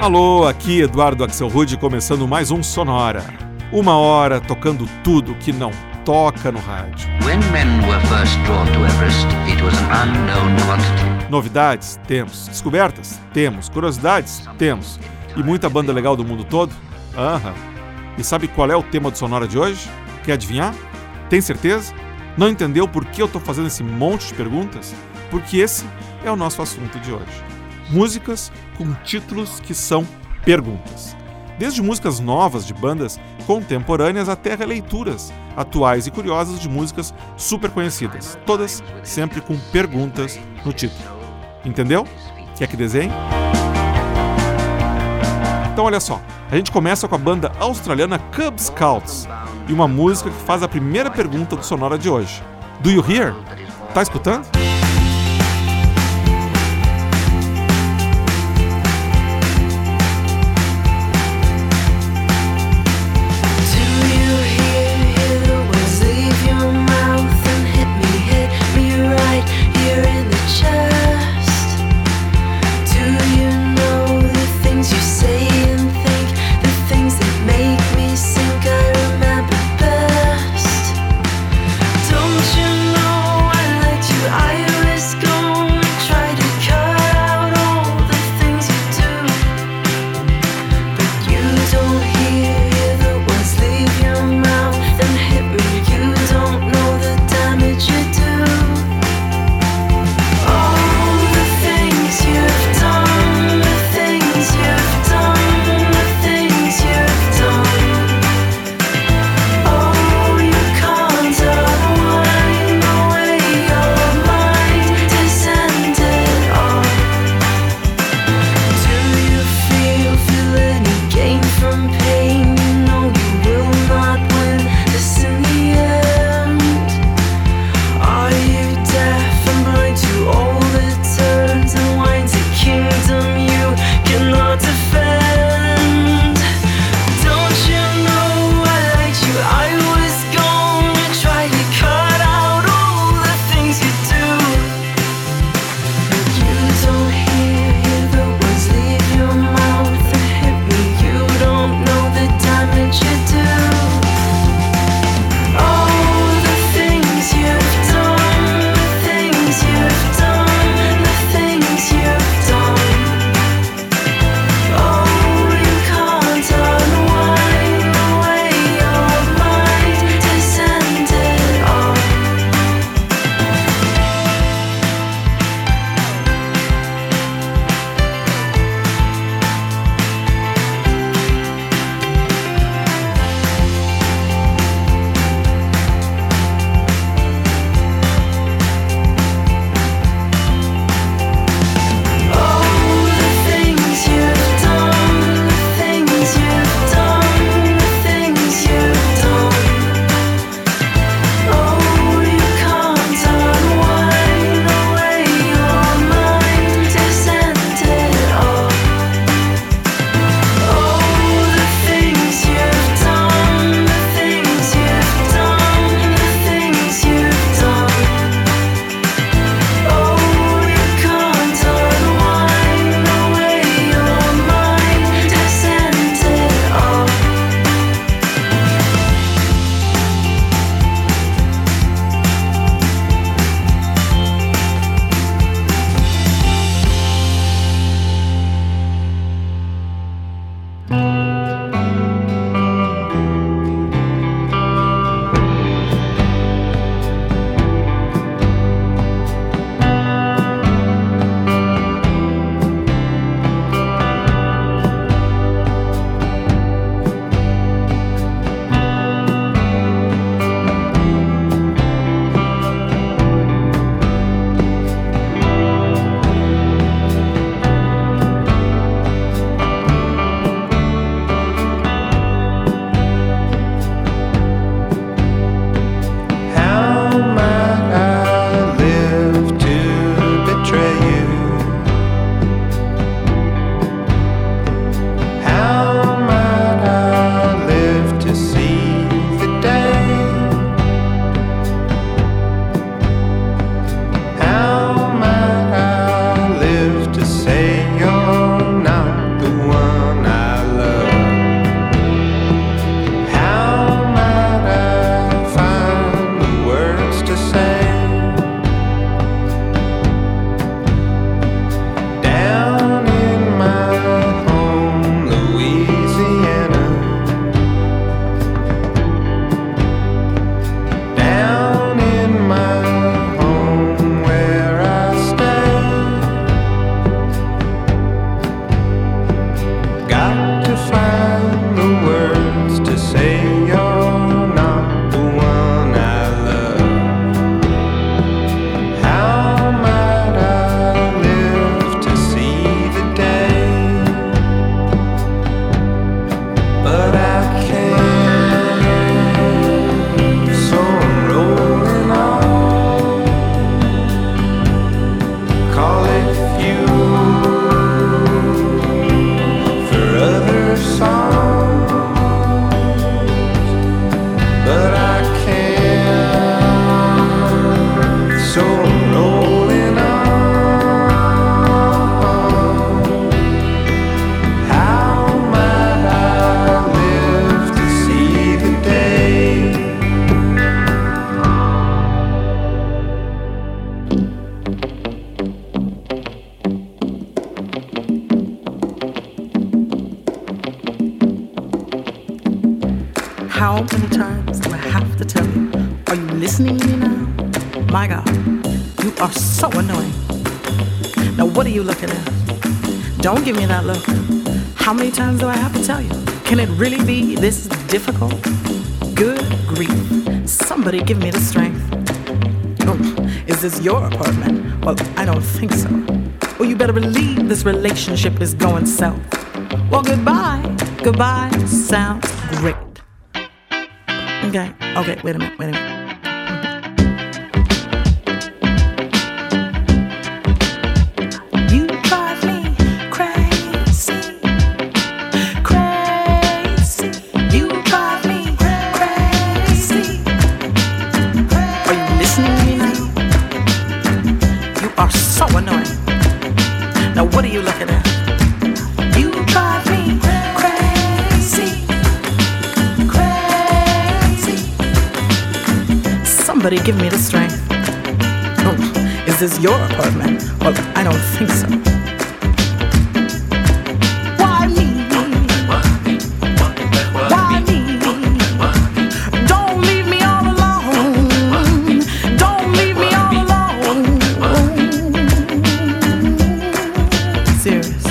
Alô, aqui Eduardo Axel Rude começando mais um Sonora. Uma hora tocando tudo que não toca no rádio. Novidades? Temos. Descobertas? Temos. Curiosidades? Temos. E muita banda legal do mundo todo? Aham. E sabe qual é o tema do Sonora de hoje? Quer adivinhar? Tem certeza? Não entendeu por que eu estou fazendo esse monte de perguntas? Porque esse é o nosso assunto de hoje. Músicas com títulos que são perguntas. Desde músicas novas de bandas contemporâneas até releituras atuais e curiosas de músicas super conhecidas, todas sempre com perguntas no título. Entendeu? Quer que desenhe? Então olha só, a gente começa com a banda australiana Cub Scouts e uma música que faz a primeira pergunta do Sonora de hoje. Do you hear? Tá escutando? Your apartment? Well, I don't think so. Well, you better believe this relationship is going south. Well, goodbye. Goodbye sounds great. Okay, okay, wait a minute, wait a minute. Is this your apartment? Well, I don't think so. Why me? Why me? Don't leave me all alone. Don't leave me all alone. Serious.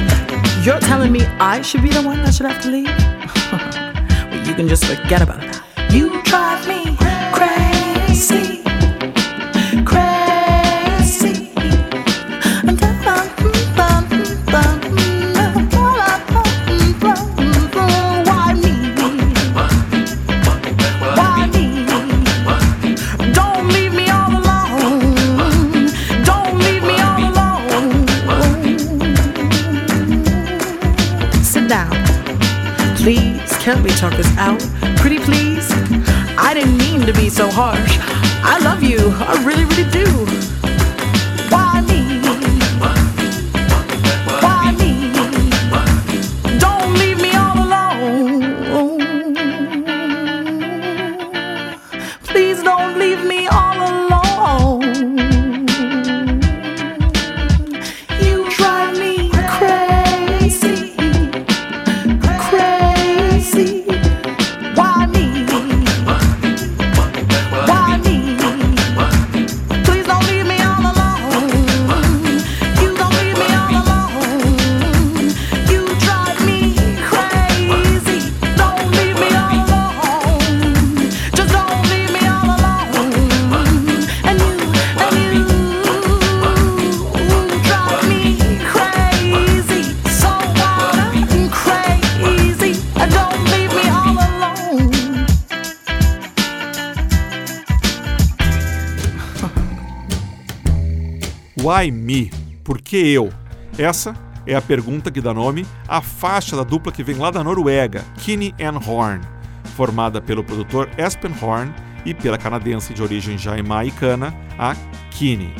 You're telling me I should be the one that should have to leave? well, you can just forget about it. Que eu? Essa é a pergunta que dá nome à faixa da dupla que vem lá da Noruega, Kinney and Horn, formada pelo produtor Espen Horn e pela canadense de origem jamaicana, a Kinney.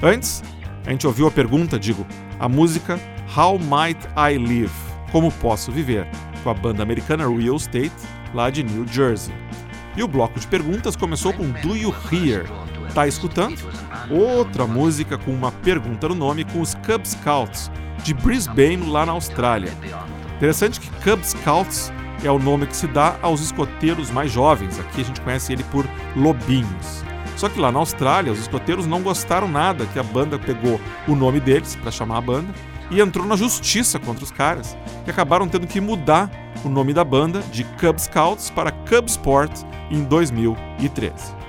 Antes, a gente ouviu a pergunta, digo, a música How Might I Live? Como posso viver? Com a banda americana Real Estate, lá de New Jersey. E o bloco de perguntas começou com Do You Hear? Tá escutando? Outra música com uma pergunta no nome com os Cub Scouts de Brisbane, lá na Austrália. Interessante que Cub Scouts é o nome que se dá aos escoteiros mais jovens. Aqui a gente conhece ele por lobinhos. Só que lá na Austrália, os escoteiros não gostaram nada que a banda pegou o nome deles para chamar a banda e entrou na justiça contra os caras, que acabaram tendo que mudar o nome da banda de Cub Scouts para Cub Sport em 2013.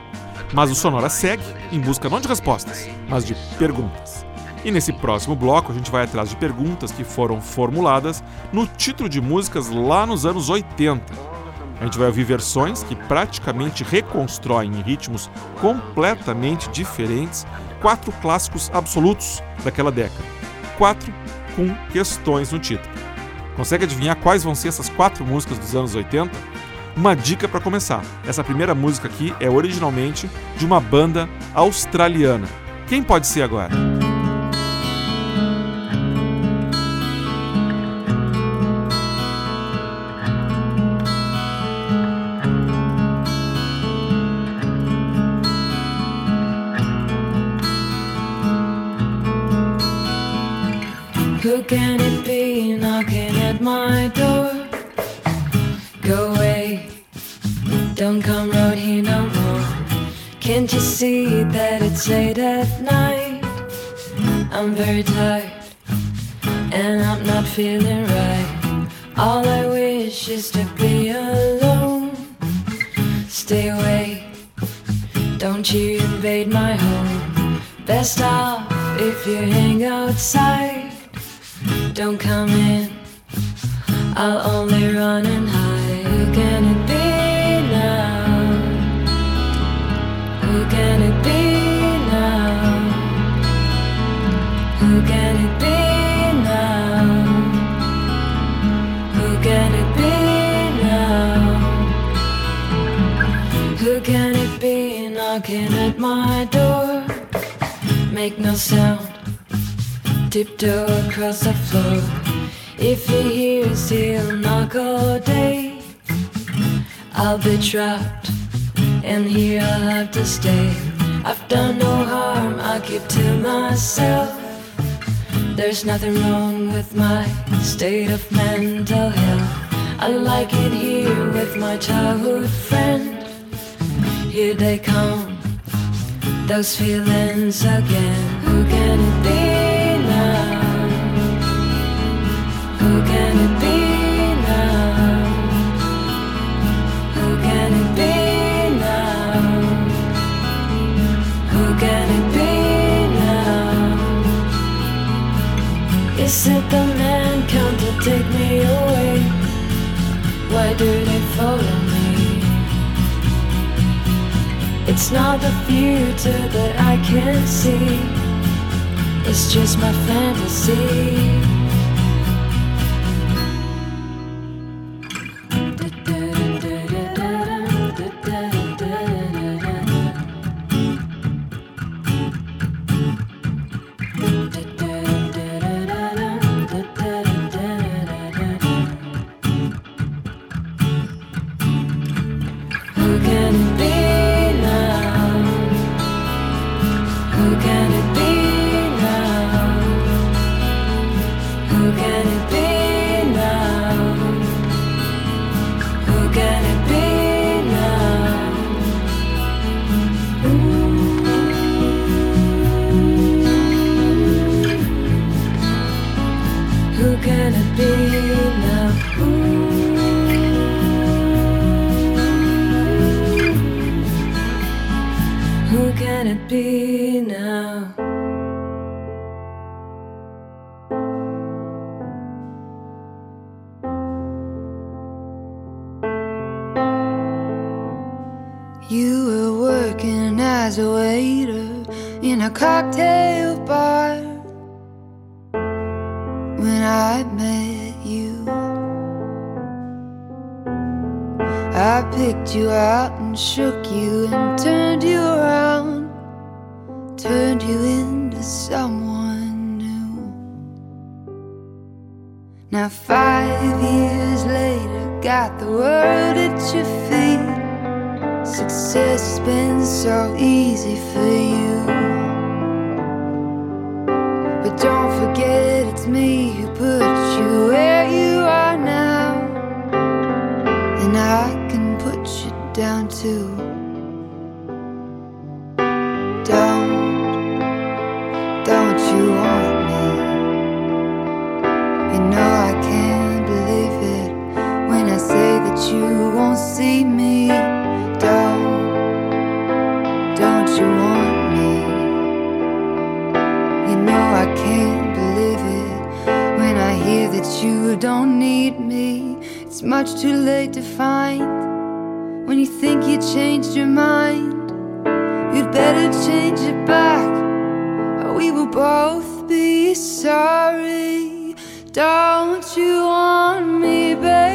Mas o Sonora segue em busca não de respostas, mas de perguntas. E nesse próximo bloco a gente vai atrás de perguntas que foram formuladas no título de músicas lá nos anos 80. A gente vai ouvir versões que praticamente reconstruem em ritmos completamente diferentes quatro clássicos absolutos daquela década. Quatro com questões no título. Consegue adivinhar quais vão ser essas quatro músicas dos anos 80? Uma dica para começar: essa primeira música aqui é originalmente de uma banda australiana. Quem pode ser agora? Knocking at my door? Make no sound, tiptoe across the floor. If he hears, he'll knock all day. I'll be trapped, and here I'll have to stay. I've done no harm, I keep to myself. There's nothing wrong with my state of mental health. I like it here with my childhood friend. Here they come, those feelings again. Who can it be now? Who can it be now? Who can it be now? Who can it be now? Is it the It's not the future that I can see. It's just my fantasy. can it be? Shook you and turned you around, turned you into someone new. Now, five years later, got the world at your feet. Success has been so easy for you. Don't you want me, baby?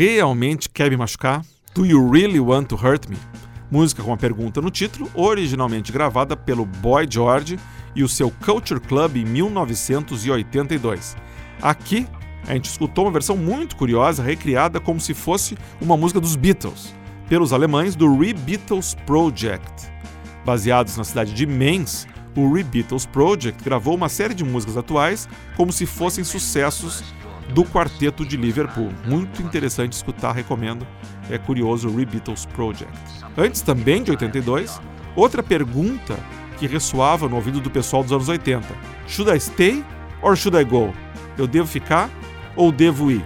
Realmente quer me machucar? Do you really want to hurt me? Música com a pergunta no título, originalmente gravada pelo Boy George e o seu Culture Club em 1982. Aqui, a gente escutou uma versão muito curiosa, recriada como se fosse uma música dos Beatles, pelos alemães do Re-Beatles Project. Baseados na cidade de Mainz, o Re-Beatles Project gravou uma série de músicas atuais como se fossem sucessos do quarteto de Liverpool. Muito interessante escutar, recomendo. É curioso o Re-Beatles Project. Antes também de 82, outra pergunta que ressoava no ouvido do pessoal dos anos 80. Should I stay or should I go? Eu devo ficar ou devo ir?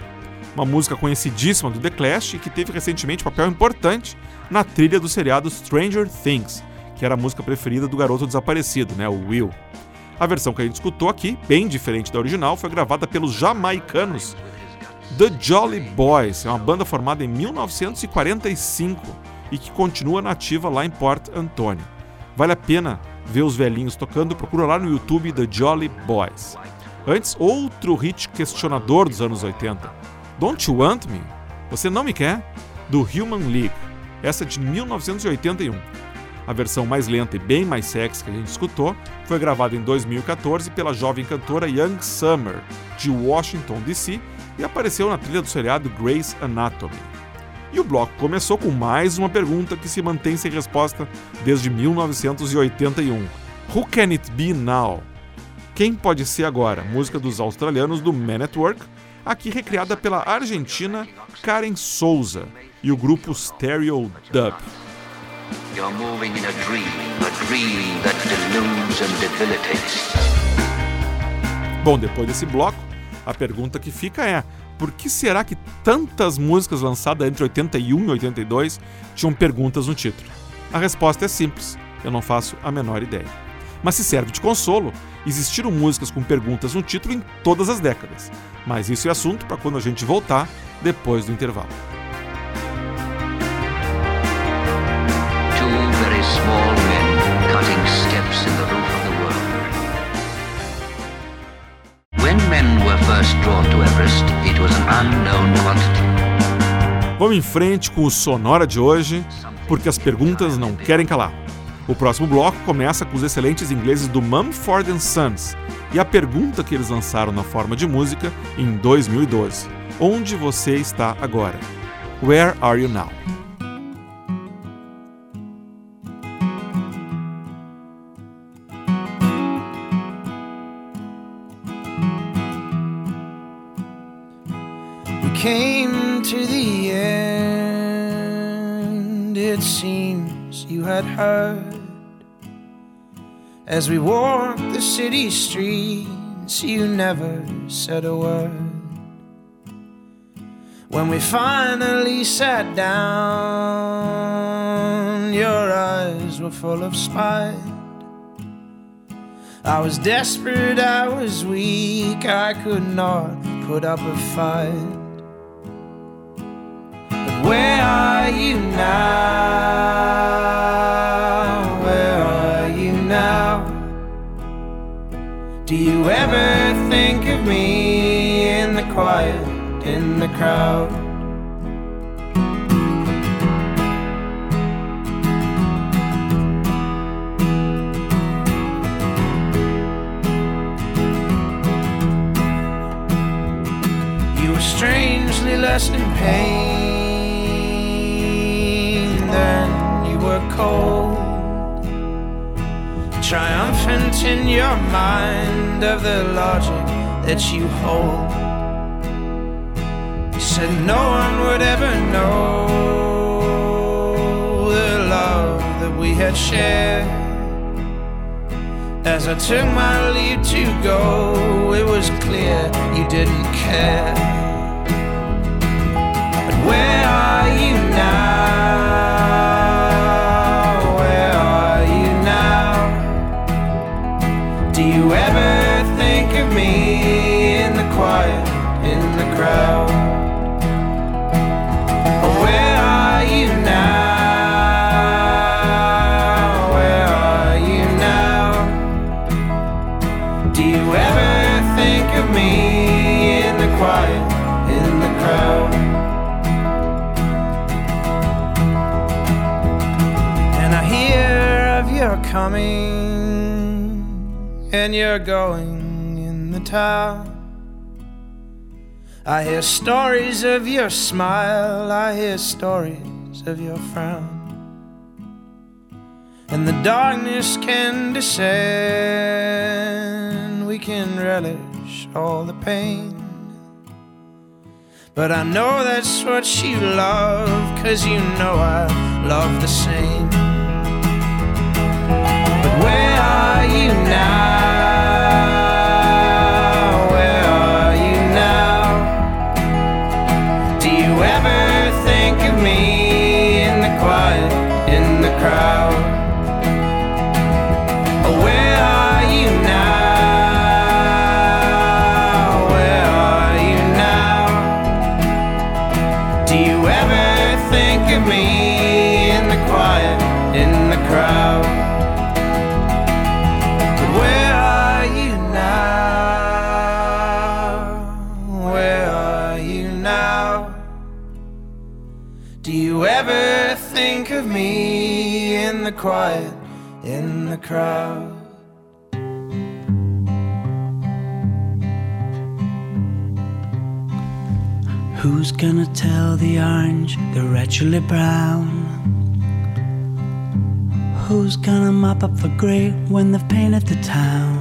Uma música conhecidíssima do The Clash e que teve recentemente papel importante na trilha do seriado Stranger Things, que era a música preferida do garoto desaparecido, né, o Will. A versão que a gente escutou aqui, bem diferente da original, foi gravada pelos jamaicanos The Jolly Boys, é uma banda formada em 1945 e que continua nativa lá em Port Antonio. Vale a pena ver os velhinhos tocando, procura lá no YouTube The Jolly Boys. Antes, outro hit questionador dos anos 80. Don't You Want Me? Você Não Me Quer? Do Human League. Essa é de 1981. A versão mais lenta e bem mais sexy que a gente escutou foi gravada em 2014 pela jovem cantora Young Summer, de Washington DC, e apareceu na trilha do seriado Grey's Anatomy. E o bloco começou com mais uma pergunta que se mantém sem resposta desde 1981. Who Can It Be Now? Quem pode ser agora? Música dos australianos do Man at Work, aqui recriada pela argentina Karen Souza e o grupo Stereo Dub. You're moving in a dream, a dream that deludes and debilitates. Bom, depois desse bloco, a pergunta que fica é: por que será que tantas músicas lançadas entre 81 e 82 tinham perguntas no título? A resposta é simples: eu não faço a menor ideia. Mas se serve de consolo, existiram músicas com perguntas no título em todas as décadas. Mas isso é assunto para quando a gente voltar depois do intervalo. Drawn to Everest, it was an unknown quantity. Vamos em frente com o Sonora de hoje, porque as perguntas não querem calar. O próximo bloco começa com os excelentes ingleses do Mumford Sons e a pergunta que eles lançaram na forma de música em 2012. Onde você está agora? Where are you now? Had heard. As we walked the city streets, you never said a word. When we finally sat down, your eyes were full of spite. I was desperate, I was weak, I could not put up a fight. But where are you now? Do you ever think of me in the quiet, in the crowd? You were strangely less in pain than you were cold. Triumphant in your mind of the logic that you hold. You said no one would ever know the love that we had shared. As I took my leave to go, it was clear you didn't care. But where are you now? And you're going in the town. I hear stories of your smile, I hear stories of your frown. And the darkness can descend, we can relish all the pain. But I know that's what you love, cause you know I love the same. But where are you now? The quiet, in the crowd? Who's gonna tell the orange they're actually brown? Who's gonna mop up for grey when they've painted the town?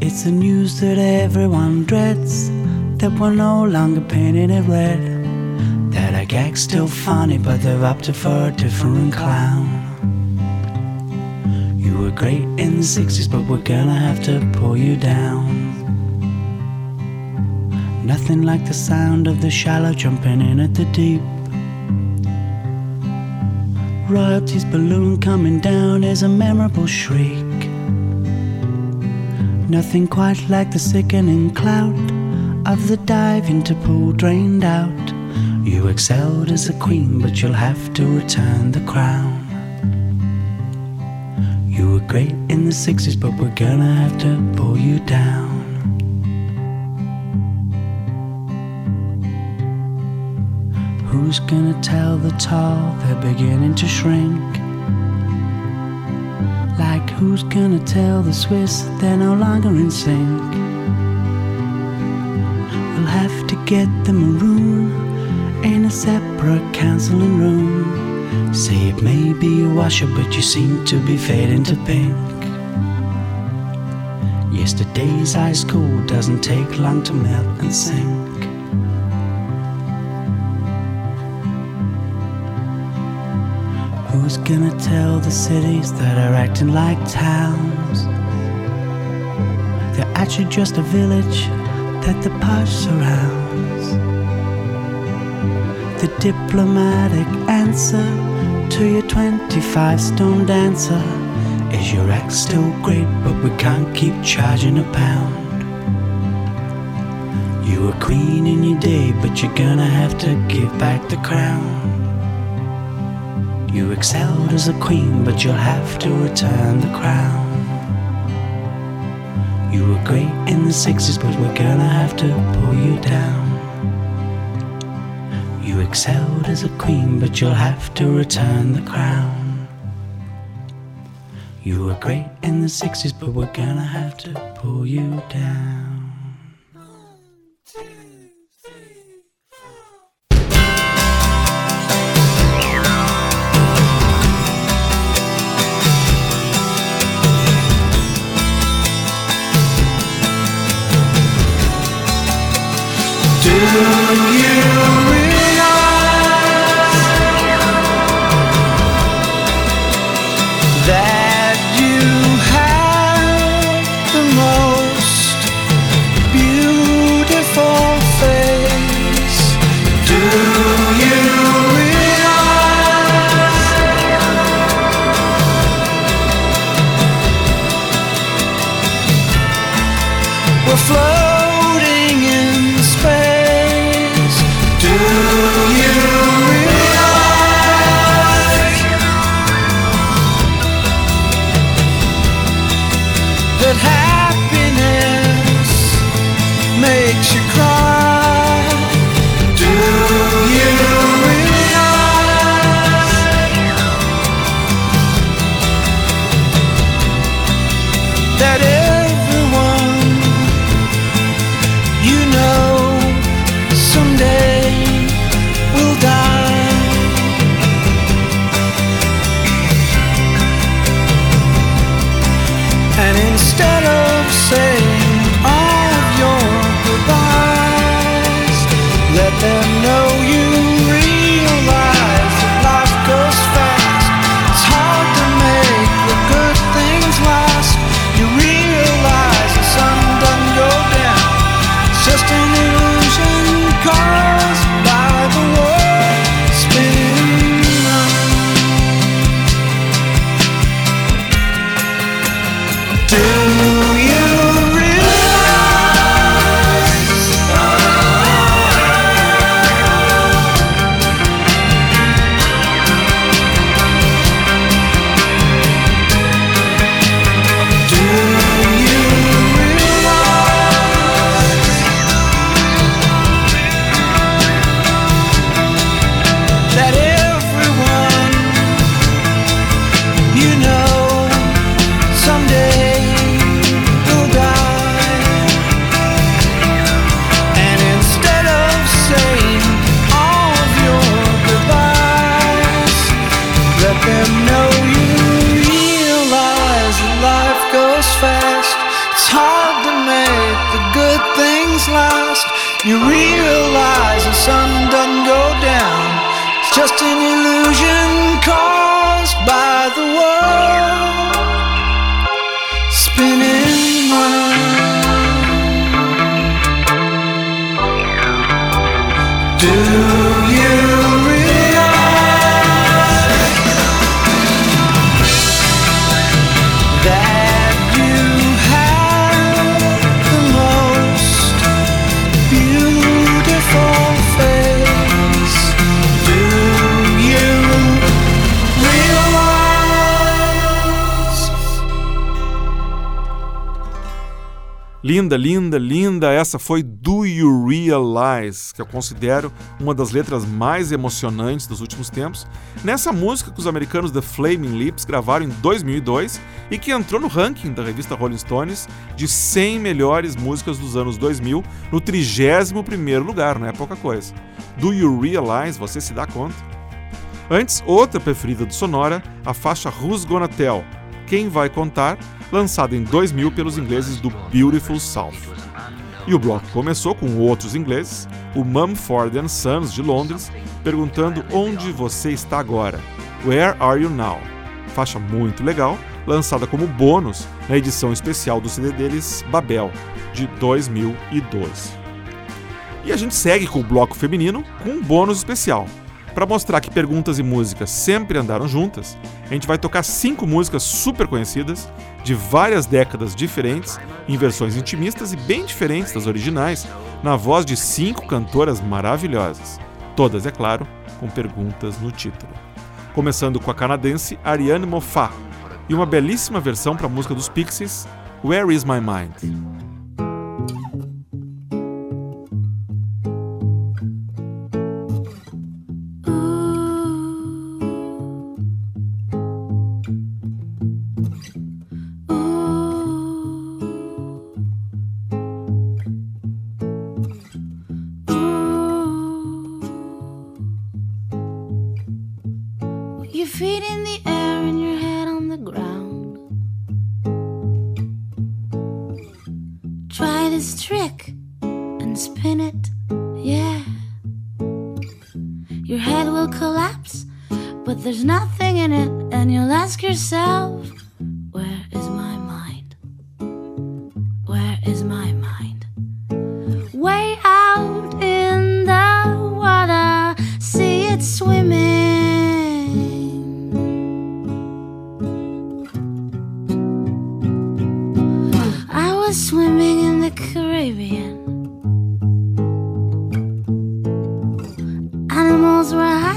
It's the news that everyone dreads that we're no longer painting it red. Gag's still funny, but they've opted for a different clown. You were great in the 60s, but we're gonna have to pull you down. Nothing like the sound of the shallow jumping in at the deep. Royalty's balloon coming down is a memorable shriek. Nothing quite like the sickening clout of the dive into pool drained out. You excelled as a queen, but you'll have to return the crown. You were great in the 60s, but we're gonna have to pull you down. Who's gonna tell the tall they're beginning to shrink? Like who's gonna tell the Swiss they're no longer in sync? We'll have to get them a room in a separate counseling room. Say it may be a washer, but you seem to be fading to pink. Yesterday's ice cold doesn't take long to melt and sink. Who's gonna tell the cities that are acting like towns? They're actually just a village that the posh surrounds. The diplomatic answer to your 25 stone dancer is your act still great, but we can't keep charging a pound. You were queen in your day, but you're gonna have to give back the crown. You excelled as a queen, but you'll have to return the crown. You were great in the 60s, but we're gonna have to pull you down. Excelled as a queen, but you'll have to return the crown. You were great in the 60s, but we're gonna have to pull you down. Linda, linda, linda. Essa foi Do You Realize, que eu considero uma das letras mais emocionantes dos últimos tempos. Nessa música que os americanos The Flaming Lips gravaram em 2002 e que entrou no ranking da revista Rolling Stones de 100 melhores músicas dos anos 2000, no 31º lugar, não é pouca coisa. Do You Realize, você se dá conta? Antes, outra preferida do Sonora, a faixa Who's Gonna Tell? Quem vai contar? Lançada em 2000 pelos ingleses do Beautiful South. E o bloco começou com outros ingleses, o Mumford Sons de Londres, perguntando onde você está agora. Where are you now? Faixa muito legal, lançada como bônus na edição especial do CD deles Babel, de 2012. E a gente segue com o bloco feminino com um bônus especial. Para mostrar que perguntas e músicas sempre andaram juntas, a gente vai tocar cinco músicas super conhecidas, de várias décadas diferentes, em versões intimistas e bem diferentes das originais, na voz de cinco cantoras maravilhosas. Todas, é claro, com perguntas no título. Começando com a canadense Ariane Moffat e uma belíssima versão para a música dos Pixies, Where Is My Mind?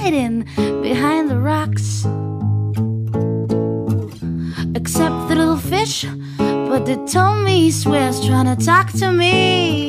hidden behind the rocks. Except the little fish, but they told me he swears trying to talk to me.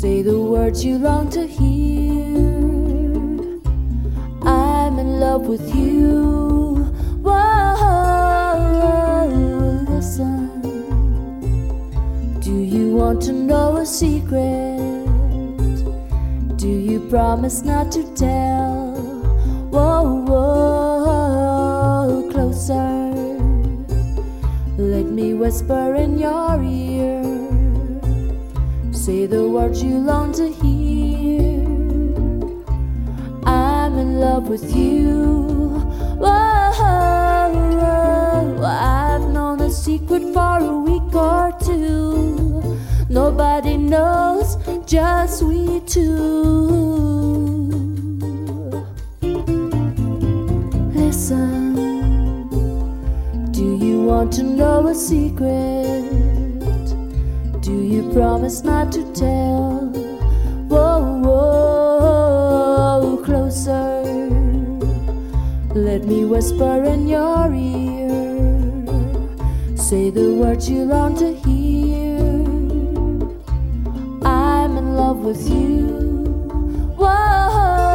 Say the words you long to hear. I'm in love with you. Whoa, listen. Do you want? to know a secret? Do you promise not to tell? Whoa, whoa, closer. Let me whisper in your ear. Say the words you long to hear. I'm in love with you. Whoa, I've known a secret for a week or two. Nobody knows, just we two. Listen, do you want to know a secret? Promise not to tell? Whoa, whoa, closer. Let me whisper in your ear. Say the words you long to hear. I'm in love with you. Whoa,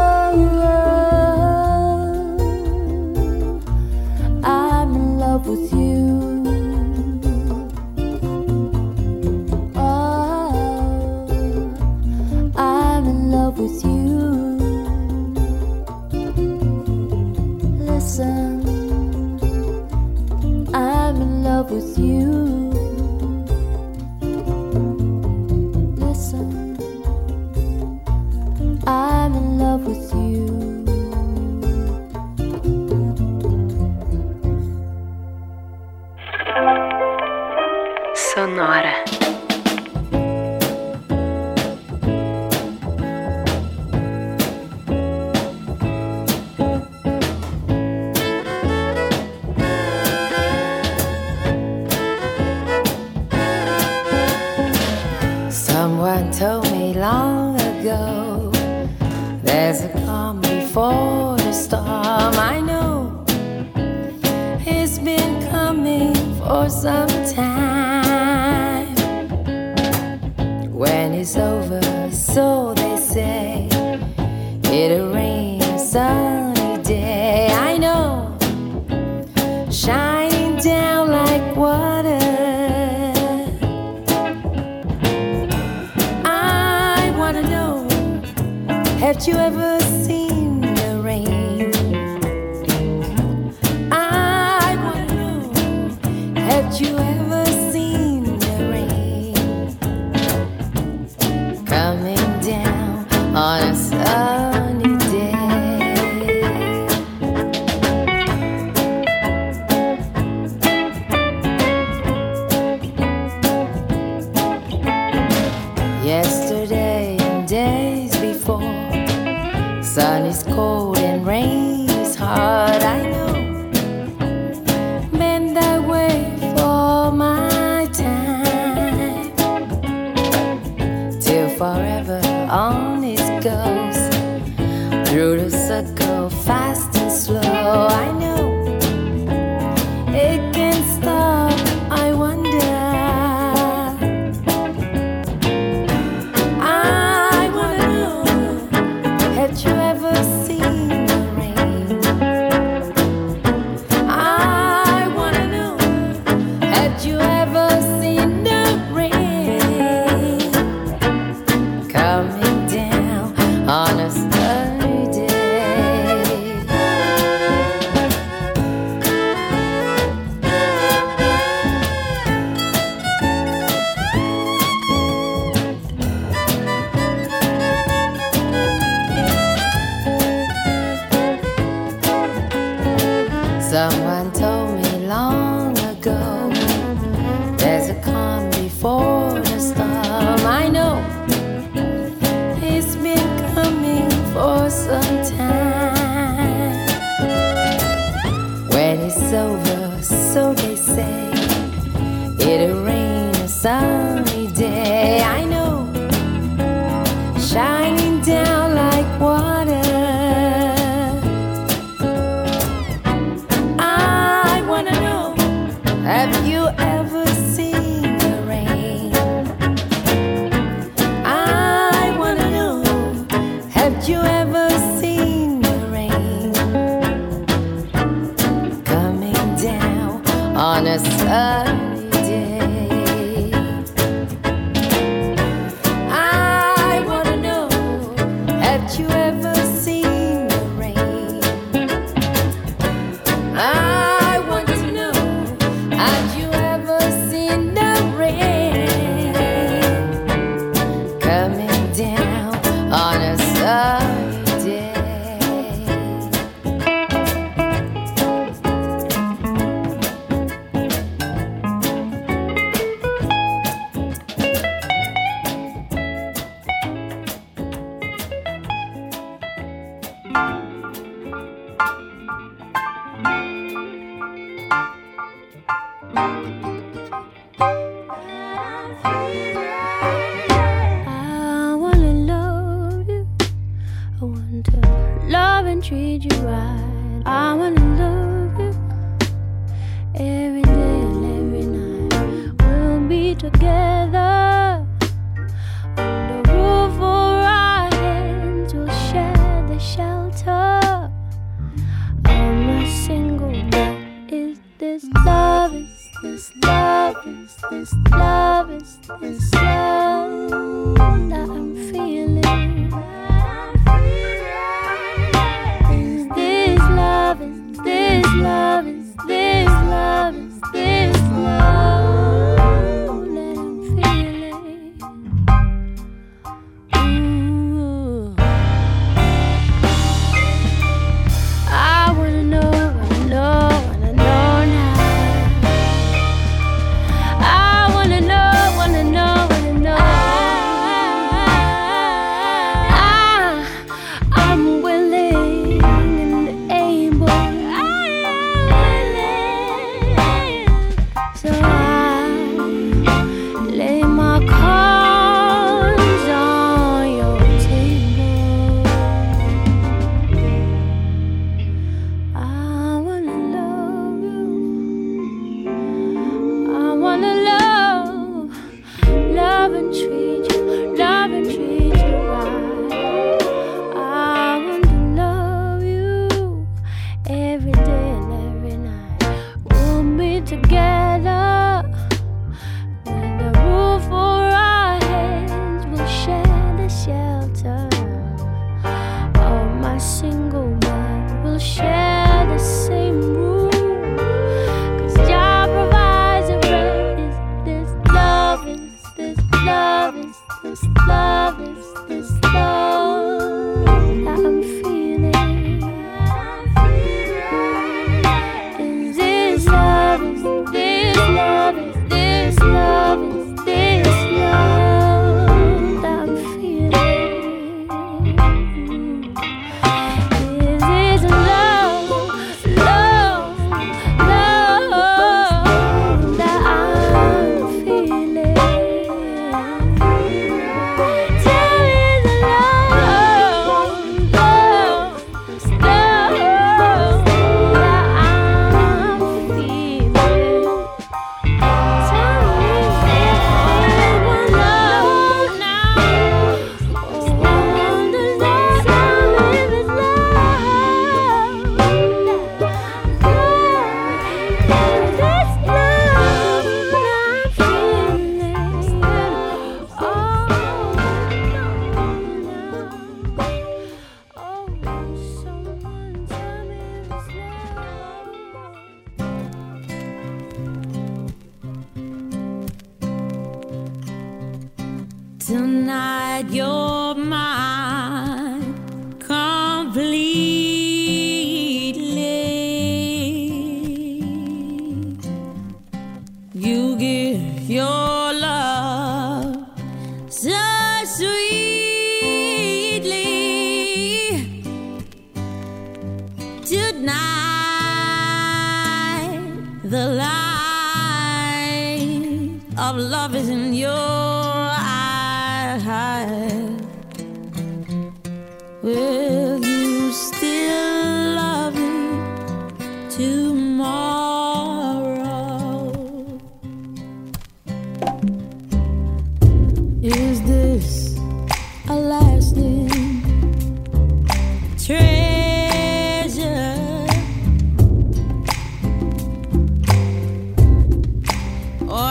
whoever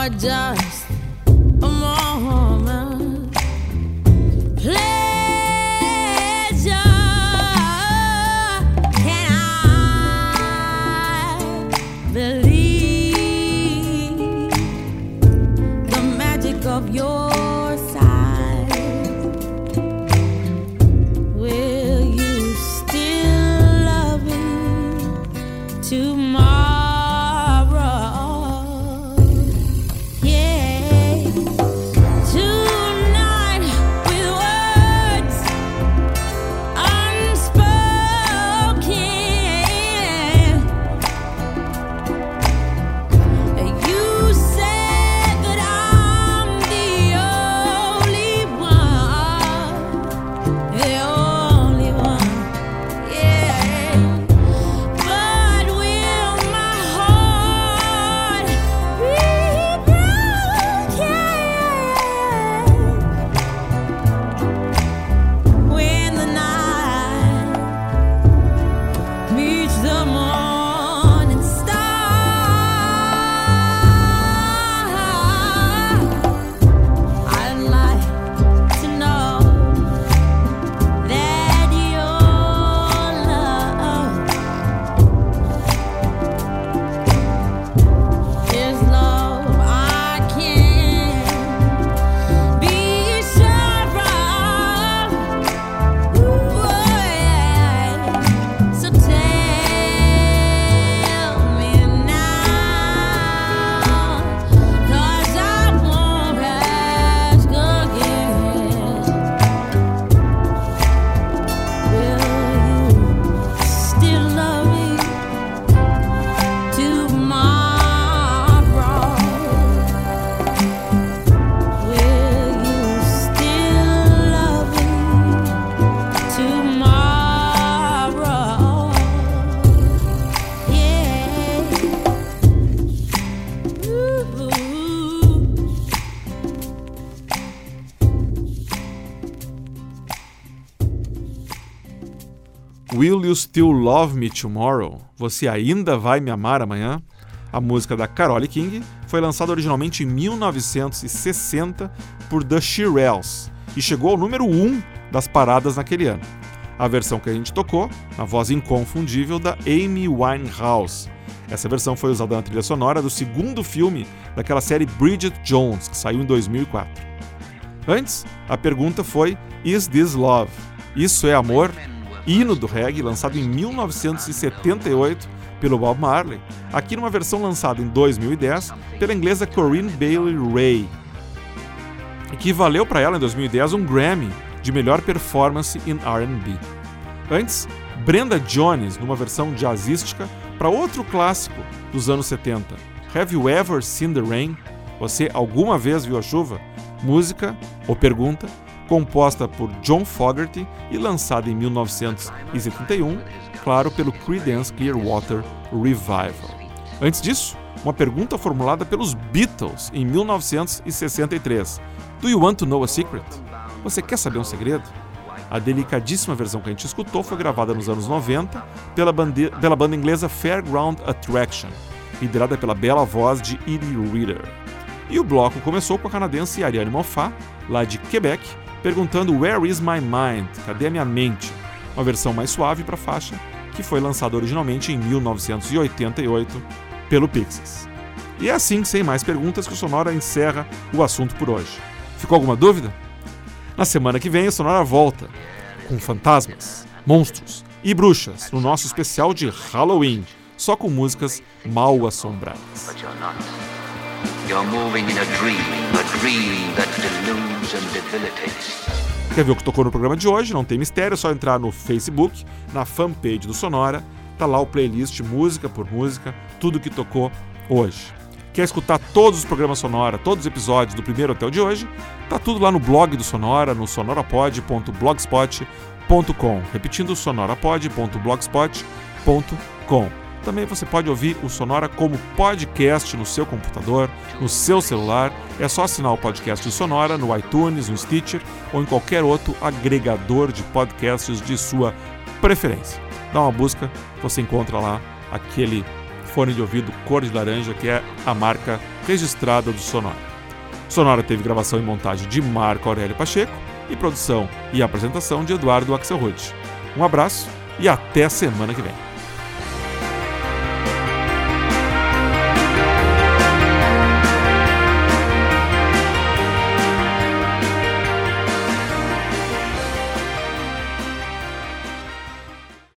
just Will You Still Love Me Tomorrow? Você ainda vai me amar amanhã? A música da Carole King foi lançada originalmente em 1960 por The Shirelles e chegou ao número 1 das paradas naquele ano. A versão que a gente tocou, na voz inconfundível da Amy Winehouse. Essa versão foi usada na trilha sonora do segundo filme daquela série Bridget Jones, que saiu em 2004. Antes, a pergunta foi Is This Love? Isso é amor? Hino do reggae, lançado em 1978 pelo Bob Marley, aqui numa versão lançada em 2010 pela inglesa Corinne Bailey Ray, que valeu para ela em 2010 um Grammy de melhor performance in R&B. Antes, Brenda Jones numa versão jazzística para outro clássico dos anos 70, Have You Ever Seen the Rain? Você alguma vez viu a chuva? Música ou pergunta composta por John Fogerty e lançada em 1971, claro, pelo Creedence Clearwater Revival. Antes disso, uma pergunta formulada pelos Beatles em 1963. Do you want to know a secret? Você quer saber um segredo? A delicadíssima versão que a gente escutou foi gravada nos anos 90 pela, bande pela banda inglesa Fairground Attraction, liderada pela bela voz de Edie Reader. E o bloco começou com a canadense Ariane Moffat, lá de Quebec, perguntando Where is my mind? Cadê a minha mente? Uma versão mais suave para a faixa, que foi lançada originalmente em 1988 pelo Pixies. E é assim, sem mais perguntas, que o Sonora encerra o assunto por hoje. Ficou alguma dúvida? Na semana que vem, o Sonora volta com fantasmas, monstros e bruxas no nosso especial de Halloween, só com músicas mal assombradas. You're moving in a dream, a dream that deludes and debilitates. Quer ver o que tocou no programa de hoje? Não tem mistério, é só entrar no Facebook, na fanpage do Sonora, tá lá o playlist música por música, tudo que tocou hoje. Quer escutar todos os programas Sonora, todos os episódios do primeiro o de hoje? Tá tudo lá no blog do Sonora, no sonorapod.blogspot.com. Repetindo, sonorapod.blogspot.com. Também você pode ouvir o Sonora como podcast no seu computador, no seu celular. É só assinar o podcast do Sonora no iTunes, no Stitcher ou em qualquer outro agregador de podcasts de sua preferência. Dá uma busca, você encontra lá aquele fone de ouvido cor de laranja que é a marca registrada do Sonora. Sonora teve gravação e montagem de Marco Aurélio Pacheco e produção e apresentação de Eduardo Axelrod. Um abraço e até semana que vem.